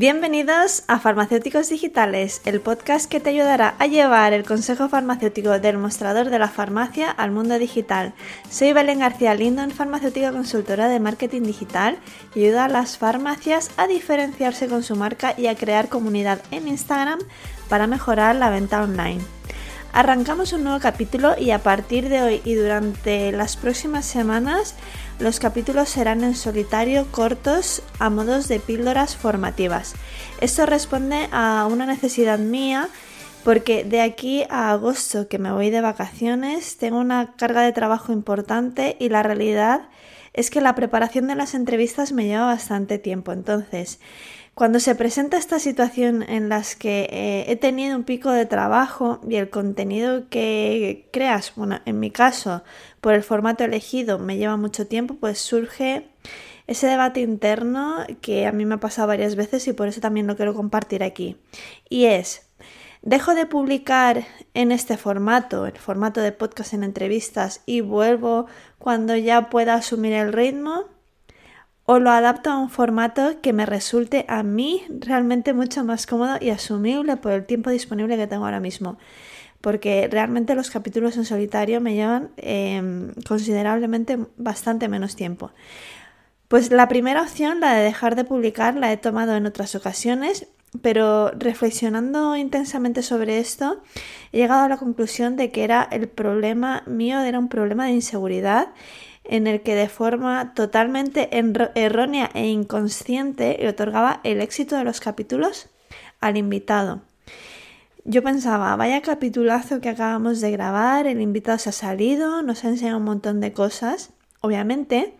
Bienvenidos a Farmacéuticos Digitales, el podcast que te ayudará a llevar el consejo farmacéutico del mostrador de la farmacia al mundo digital. Soy Belén García Lindon, farmacéutica consultora de marketing digital y ayuda a las farmacias a diferenciarse con su marca y a crear comunidad en Instagram para mejorar la venta online. Arrancamos un nuevo capítulo y a partir de hoy y durante las próximas semanas los capítulos serán en solitario cortos a modos de píldoras formativas. Esto responde a una necesidad mía porque de aquí a agosto que me voy de vacaciones tengo una carga de trabajo importante y la realidad es que la preparación de las entrevistas me lleva bastante tiempo. Entonces, cuando se presenta esta situación en las que eh, he tenido un pico de trabajo y el contenido que creas, bueno, en mi caso, por el formato elegido me lleva mucho tiempo, pues surge ese debate interno que a mí me ha pasado varias veces y por eso también lo quiero compartir aquí. Y es, dejo de publicar en este formato, el formato de podcast en entrevistas, y vuelvo cuando ya pueda asumir el ritmo o lo adapto a un formato que me resulte a mí realmente mucho más cómodo y asumible por el tiempo disponible que tengo ahora mismo. Porque realmente los capítulos en solitario me llevan em, considerablemente bastante menos tiempo. Pues la primera opción, la de dejar de publicar, la he tomado en otras ocasiones, pero reflexionando intensamente sobre esto, he llegado a la conclusión de que era el problema mío, era un problema de inseguridad en el que de forma totalmente errónea e inconsciente le otorgaba el éxito de los capítulos al invitado. Yo pensaba, vaya capitulazo que acabamos de grabar, el invitado se ha salido, nos ha enseñado un montón de cosas. Obviamente,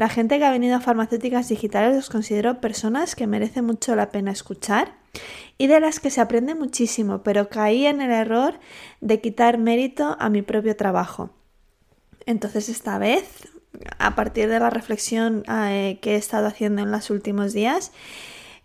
la gente que ha venido a farmacéuticas digitales los considero personas que merece mucho la pena escuchar y de las que se aprende muchísimo, pero caí en el error de quitar mérito a mi propio trabajo. Entonces esta vez, a partir de la reflexión eh, que he estado haciendo en los últimos días,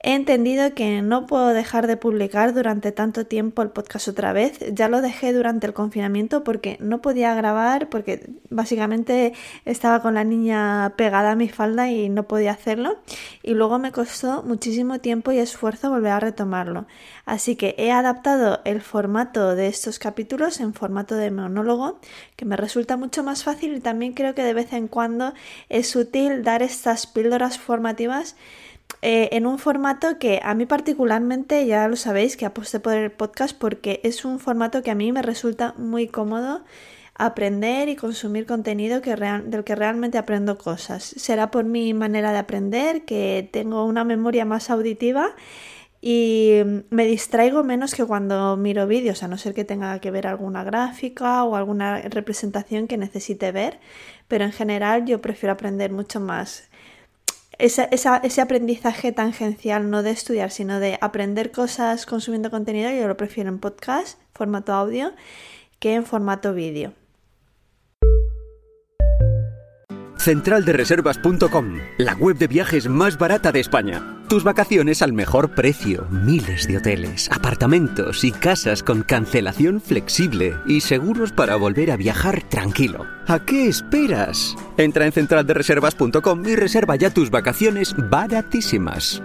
He entendido que no puedo dejar de publicar durante tanto tiempo el podcast otra vez. Ya lo dejé durante el confinamiento porque no podía grabar, porque básicamente estaba con la niña pegada a mi falda y no podía hacerlo. Y luego me costó muchísimo tiempo y esfuerzo volver a retomarlo. Así que he adaptado el formato de estos capítulos en formato de monólogo, que me resulta mucho más fácil y también creo que de vez en cuando es útil dar estas píldoras formativas eh, en un formato que a mí particularmente, ya lo sabéis, que aposté por el podcast porque es un formato que a mí me resulta muy cómodo aprender y consumir contenido que del que realmente aprendo cosas. Será por mi manera de aprender, que tengo una memoria más auditiva y me distraigo menos que cuando miro vídeos, a no ser que tenga que ver alguna gráfica o alguna representación que necesite ver, pero en general yo prefiero aprender mucho más ese aprendizaje tangencial, no de estudiar, sino de aprender cosas consumiendo contenido, yo lo prefiero en podcast, formato audio, que en formato vídeo. Centraldereservas.com, la web de viajes más barata de España. Tus vacaciones al mejor precio. Miles de hoteles, apartamentos y casas con cancelación flexible y seguros para volver a viajar tranquilo. ¿A qué esperas? Entra en centraldereservas.com y reserva ya tus vacaciones baratísimas.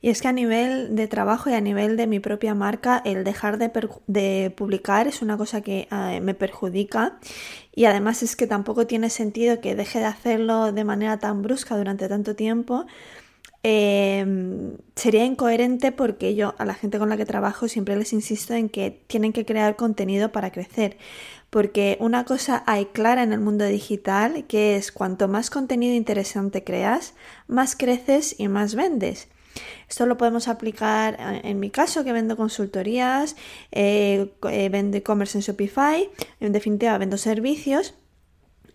Y es que a nivel de trabajo y a nivel de mi propia marca, el dejar de, publicar es una cosa que eh, me perjudica y además es que tampoco tiene sentido que deje de hacerlo de manera tan brusca durante tanto tiempo. Em, sería incoherente porque yo a la gente con la que trabajo siempre les insisto en que tienen que crear contenido para crecer. Porque una cosa hay clara en el mundo digital que es cuanto más contenido interesante creas, más creces y más vendes. Esto lo podemos aplicar eh, en mi caso, que vendo consultorías, eh, eh, vendo e-commerce en Shopify, en definitiva vendo servicios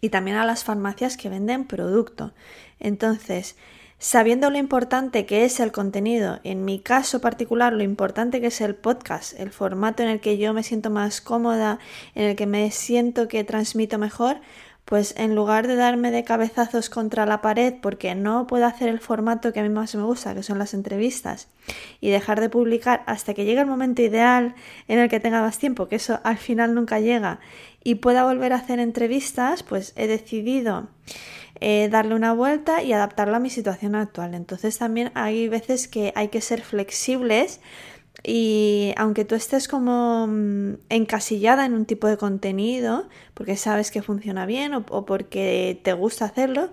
y también a las farmacias que venden producto. Entonces, sabiendo lo importante que es el contenido, en mi caso particular lo importante que es el podcast, el formato en el que yo me siento más cómoda, en el que me siento que transmito mejor, pues en lugar de darme de cabezazos contra la pared porque no puedo hacer el formato que a mí más me gusta, que son las entrevistas, y dejar de publicar hasta que llegue el momento ideal en el que tenga más tiempo, que eso al final nunca llega, y pueda volver a hacer entrevistas, pues he decidido eh, darle una vuelta y adaptarla a mi situación actual. Entonces también hay veces que hay que ser flexibles y aunque tú estés como mm, encasillada en un tipo de contenido, porque sabes que funciona bien o, porque te gusta hacerlo,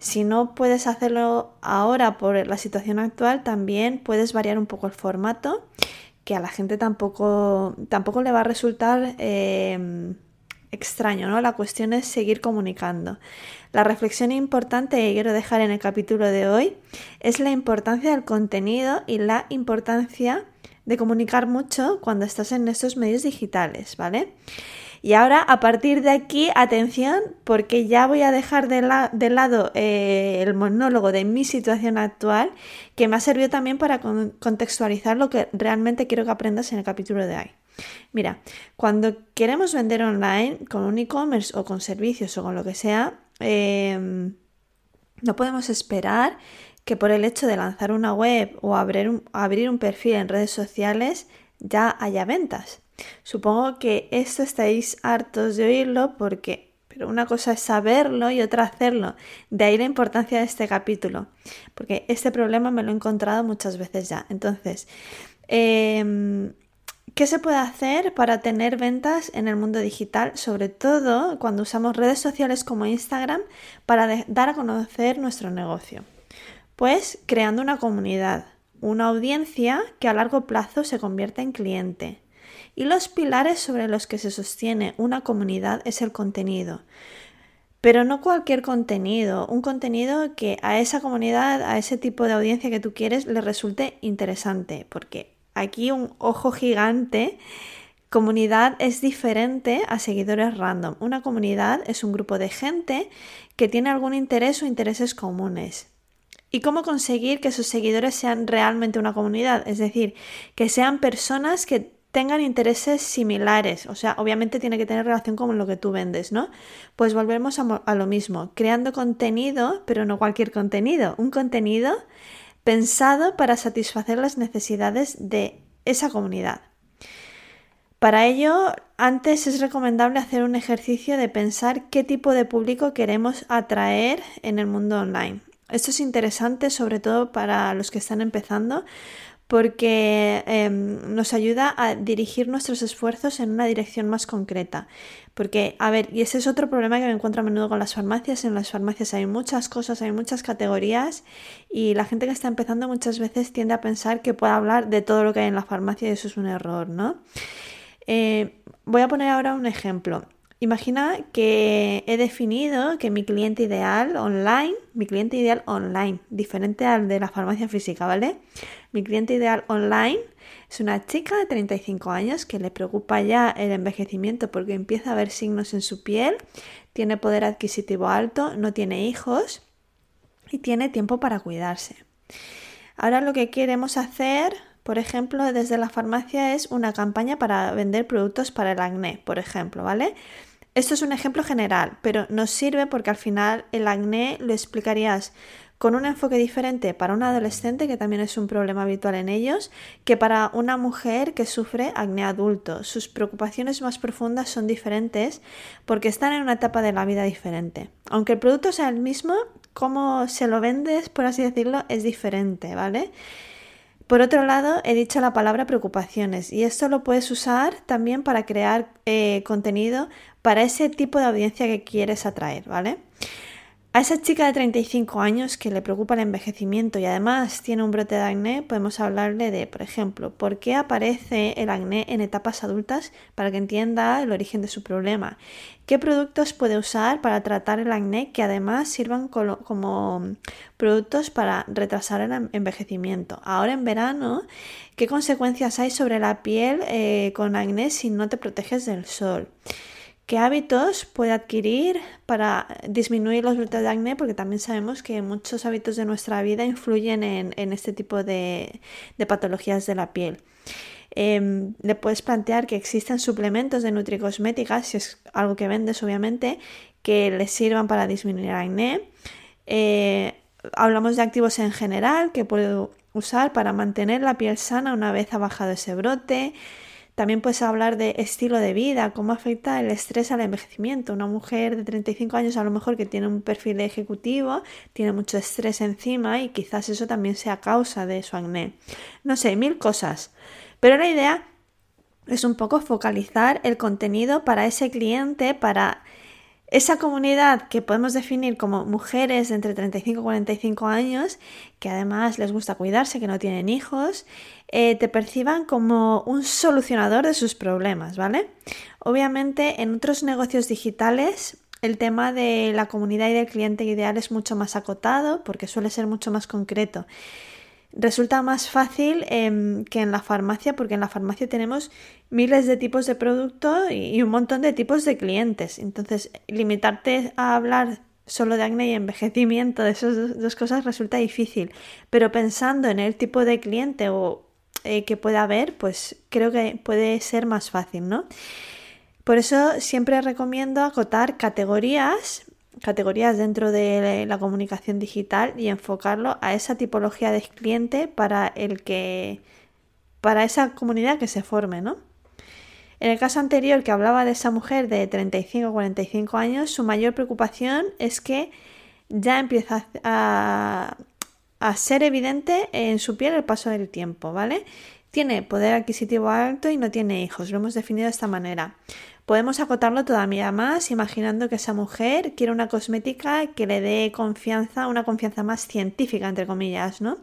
si no puedes hacerlo ahora por la situación actual, también puedes variar un poco el formato, que a la gente tampoco, tampoco le va a resultar em, extraño, ¿no? La cuestión es seguir comunicando. La reflexión importante que quiero dejar en el capítulo de hoy es la importancia del contenido y la importancia de comunicar mucho cuando estás en estos medios digitales, ¿vale? Y ahora, a partir de aquí, atención, porque ya voy a dejar de, lado eh, el monólogo de mi situación actual, que me ha servido también para contextualizar lo que realmente quiero que aprendas en el capítulo de hoy. Mira, cuando queremos vender online con un e-commerce o con servicios o con lo que sea, em, no podemos esperar que por el hecho de lanzar una web o abrir un, abrir un perfil en redes sociales ya haya ventas. Supongo que esto estáis hartos de oírlo porque, pero una cosa es saberlo y otra hacerlo. De ahí la importancia de este capítulo, porque este problema me lo he encontrado muchas veces ya. Entonces, em, ¿Qué se puede hacer para tener ventas en el mundo digital? Sobre todo cuando usamos redes sociales como Instagram para dar a conocer nuestro negocio. Pues creando una comunidad, una audiencia que a largo plazo se convierte en cliente. Y los pilares sobre los que se sostiene una comunidad es el contenido. Pero no cualquier contenido, un contenido que a esa comunidad, a ese tipo de audiencia que tú quieres, le resulte interesante, porque aquí un ojo gigante, comunidad es diferente a seguidores random. Una comunidad es un grupo de gente que tiene algún interés o intereses comunes y cómo conseguir que sus seguidores sean realmente una comunidad, es decir, que sean personas que tengan intereses similares, o sea, obviamente tiene que tener relación con lo que tú vendes, ¿no? Pues volvemos a, lo mismo, creando contenido, pero no cualquier contenido, un contenido pensado para satisfacer las necesidades de esa comunidad. Para ello, antes es recomendable hacer un ejercicio de pensar qué tipo de público queremos atraer en el mundo online. Esto es interesante sobre todo para los que están empezando porque em, nos ayuda a dirigir nuestros esfuerzos en una dirección más concreta. Porque, a ver, y ese es otro problema que me encuentro a menudo con las farmacias. En las farmacias hay muchas cosas, hay muchas categorías y la gente que está empezando muchas veces tiende a pensar que puede hablar de todo lo que hay en la farmacia y eso es un error, ¿no? Eh, voy a poner ahora un ejemplo. Imagina que he definido que mi cliente ideal online, mi cliente ideal online, diferente al de la farmacia física, ¿vale? Mi cliente ideal online es una chica de 35 años que le preocupa ya el envejecimiento porque empieza a ver signos en su piel, tiene poder adquisitivo alto, no tiene hijos y tiene tiempo para cuidarse. Ahora lo que queremos hacer por ejemplo, desde la farmacia es una campaña para vender productos para el acné, por ejemplo, ¿vale? Esto es un ejemplo general, pero nos sirve porque al final el acné lo explicarías con un enfoque diferente para un adolescente, que también es un problema habitual en ellos, que para una mujer que sufre acné adulto. Sus preocupaciones más profundas son diferentes porque están en una etapa de la vida diferente. Aunque el producto sea el mismo, cómo se lo vendes, por así decirlo, es diferente, ¿vale? Por otro lado, he dicho la palabra preocupaciones y esto lo puedes usar también para crear eh, contenido para ese tipo de audiencia que quieres atraer, ¿vale? A esa chica de 35 años que le preocupa el envejecimiento y además tiene un brote de acné, podemos hablarle de, por ejemplo, por qué aparece el acné en etapas adultas para que entienda el origen de su problema. ¿Qué productos puede usar para tratar el acné que además sirvan como, productos para retrasar el envejecimiento? Ahora en verano, ¿qué consecuencias hay sobre la piel eh, con acné si no te proteges del sol? ¿Qué hábitos puede adquirir para disminuir los brotes de acné? Porque también sabemos que muchos hábitos de nuestra vida influyen en, este tipo de, patologías de la piel. Em, le puedes plantear que existen suplementos de nutricosméticas, si es algo que vendes obviamente, que les sirvan para disminuir acné. Eh, hablamos de activos en general que puedo usar para mantener la piel sana una vez ha bajado ese brote. También puedes hablar de estilo de vida, cómo afecta el estrés al envejecimiento. Una mujer de 35 años a lo mejor que tiene un perfil ejecutivo, tiene mucho estrés encima y quizás eso también sea causa de su acné. No sé, mil cosas. Pero la idea es un poco focalizar el contenido para ese cliente, para esa comunidad que podemos definir como mujeres entre 35 y 45 años, que además les gusta cuidarse, que no tienen hijos, eh, te perciban como un solucionador de sus problemas, ¿vale? Obviamente en otros negocios digitales el tema de la comunidad y del cliente ideal es mucho más acotado porque suele ser mucho más concreto resulta más fácil em, que en la farmacia, porque en la farmacia tenemos miles de tipos de producto y, un montón de tipos de clientes. Entonces, limitarte a hablar solo de acné y envejecimiento, de esas dos cosas, resulta difícil. Pero pensando en el tipo de cliente o eh, que pueda haber, pues creo que puede ser más fácil, ¿no? Por eso siempre recomiendo acotar categorías categorías dentro de la comunicación digital y enfocarlo a esa tipología de cliente para el que para esa comunidad que se forme, ¿no? En el caso anterior que hablaba de esa mujer de 35 o 45 años, su mayor preocupación es que ya empieza a, a ser evidente en su piel el paso del tiempo, ¿vale? Tiene poder adquisitivo alto y no tiene hijos, lo hemos definido de esta manera. Podemos acotarlo todavía más imaginando que esa mujer quiere una cosmética que le dé confianza, una confianza más científica, entre comillas, ¿no?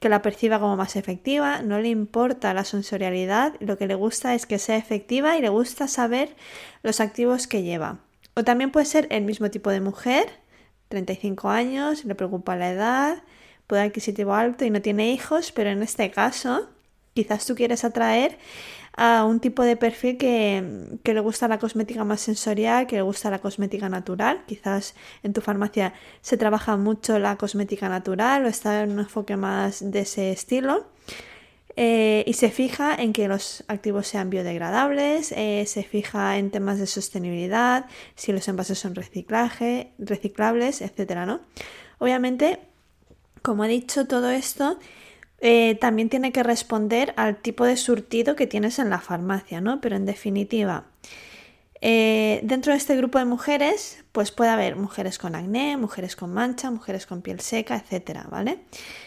Que la perciba como más efectiva, no le importa la sensorialidad, lo que le gusta es que sea efectiva y le gusta saber los activos que lleva. O también puede ser el mismo tipo de mujer, 35 años, le preocupa la edad, poder adquisitivo alto y no tiene hijos, pero en este caso quizás tú quieres atraer a un tipo de perfil que, le gusta la cosmética más sensorial, que le gusta la cosmética natural. Quizás en tu farmacia se trabaja mucho la cosmética natural o está en un enfoque más de ese estilo. Eh, y se fija en que los activos sean biodegradables, eh, se fija en temas de sostenibilidad, si los envases son reciclaje, reciclables, etc. ¿no? Obviamente, como he dicho, todo esto eh, también tiene que responder al tipo de surtido que tienes en la farmacia, ¿no? Pero en definitiva, eh, dentro de este grupo de mujeres, pues puede haber mujeres con acné, mujeres con mancha, mujeres con piel seca, etcétera, ¿vale?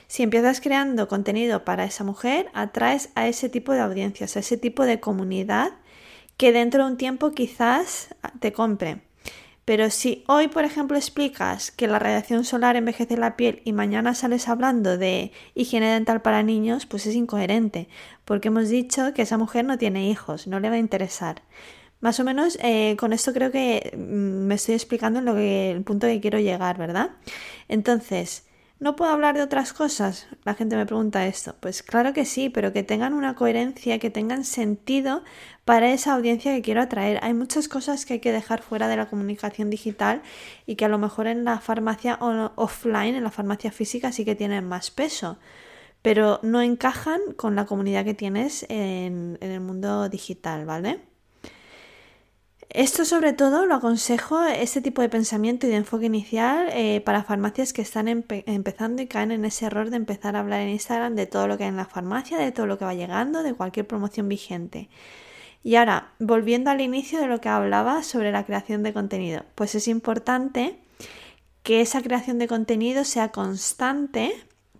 Si empiezas creando contenido para esa mujer, atraes a ese tipo de audiencias, a ese tipo de comunidad que dentro de un tiempo quizás te compre. Pero si hoy, por ejemplo, explicas que la radiación solar envejece la piel y mañana sales hablando de higiene dental para niños, pues es incoherente, porque hemos dicho que esa mujer no tiene hijos, no le va a interesar. Más o menos eh, con esto creo que mm, me estoy explicando en lo que, el punto que quiero llegar, ¿verdad? Entonces, ¿No puedo hablar de otras cosas? La gente me pregunta esto. Pues claro que sí, pero que tengan una coherencia, que tengan sentido para esa audiencia que quiero atraer. Hay muchas cosas que hay que dejar fuera de la comunicación digital y que a lo mejor en la farmacia offline, en la farmacia física, sí que tienen más peso, pero no encajan con la comunidad que tienes en, en el mundo digital, ¿vale? Esto sobre todo lo aconsejo, este tipo de pensamiento y de enfoque inicial eh, para farmacias que están empezando y caen en ese error de empezar a hablar en Instagram de todo lo que hay en la farmacia, de todo lo que va llegando, de cualquier promoción vigente. Y ahora, volviendo al inicio de lo que hablaba sobre la creación de contenido, pues es importante que esa creación de contenido sea constante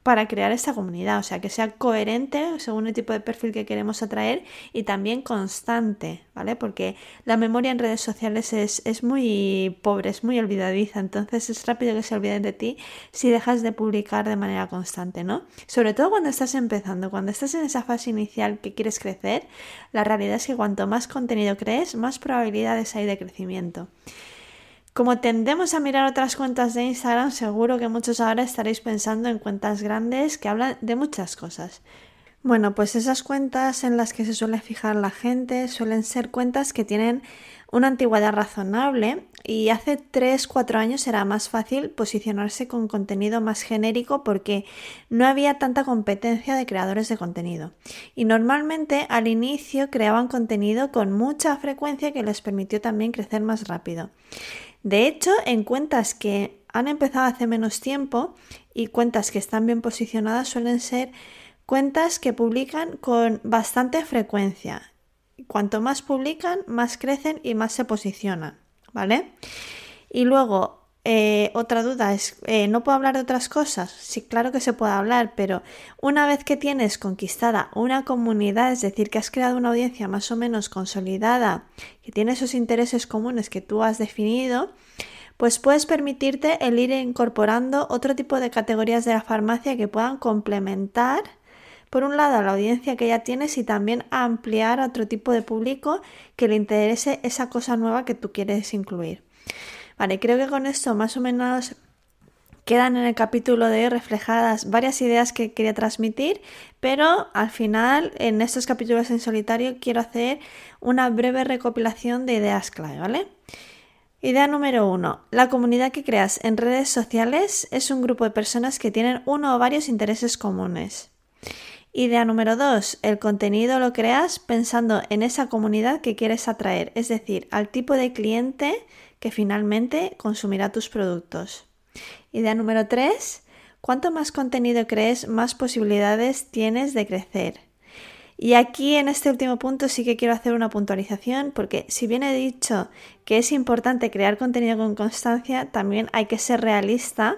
para crear esta comunidad, o sea, que sea coherente según el tipo de perfil que queremos atraer y también constante, ¿vale? Porque la memoria en redes sociales es, muy pobre, es muy olvidadiza, entonces es rápido que se olviden de ti si dejas de publicar de manera constante, ¿no? Sobre todo cuando estás empezando, cuando estás en esa fase inicial que quieres crecer, la realidad es que cuanto más contenido crees, más probabilidades hay de crecimiento. Como tendemos a mirar otras cuentas de Instagram, seguro que muchos ahora estaréis pensando en cuentas grandes que hablan de muchas cosas. Bueno, pues esas cuentas en las que se suele fijar la gente suelen ser cuentas que tienen una antigüedad razonable, y hace 3-4 años era más fácil posicionarse con contenido más genérico porque no había tanta competencia de creadores de contenido. Y normalmente al inicio creaban contenido con mucha frecuencia que les permitió también crecer más rápido. De hecho, en cuentas que han empezado hace menos tiempo y cuentas que están bien posicionadas suelen ser cuentas que publican con bastante frecuencia. Cuanto más publican, más crecen y más se posicionan. ¿vale? Y luego, eh, otra duda es, eh, ¿no puedo hablar de otras cosas? Sí, claro que se puede hablar, pero una vez que tienes conquistada una comunidad, es decir, que has creado una audiencia más o menos consolidada, que tiene esos intereses comunes que tú has definido, pues puedes permitirte el ir incorporando otro tipo de categorías de la farmacia que puedan complementar por un lado a la audiencia que ya tienes y también ampliar a otro tipo de público que le interese esa cosa nueva que tú quieres incluir. Vale, creo que con esto más o menos quedan en el capítulo de hoy reflejadas varias ideas que quería transmitir, pero al final en estos capítulos en solitario quiero hacer una breve recopilación de ideas clave, ¿vale? Idea número uno. La comunidad que creas en redes sociales es un grupo de personas que tienen uno o varios intereses comunes. Idea número dos, el contenido lo creas pensando en esa comunidad que quieres atraer, es decir, al tipo de cliente que finalmente consumirá tus productos. Idea número tres, cuanto más contenido crees, más posibilidades tienes de crecer. Y aquí en este último punto sí que quiero hacer una puntualización porque si bien he dicho que es importante crear contenido con constancia, también hay que ser realista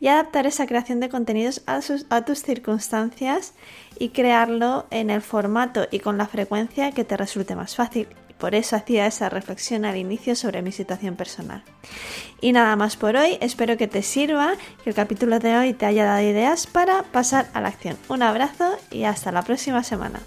y adaptar esa creación de contenidos a, tus circunstancias y crearlo en el formato y con la frecuencia que te resulte más fácil. Por eso hacía esa reflexión al inicio sobre mi situación personal. Y nada más por hoy, espero que te sirva, que el capítulo de hoy te haya dado ideas para pasar a la acción. Un abrazo y hasta la próxima semana.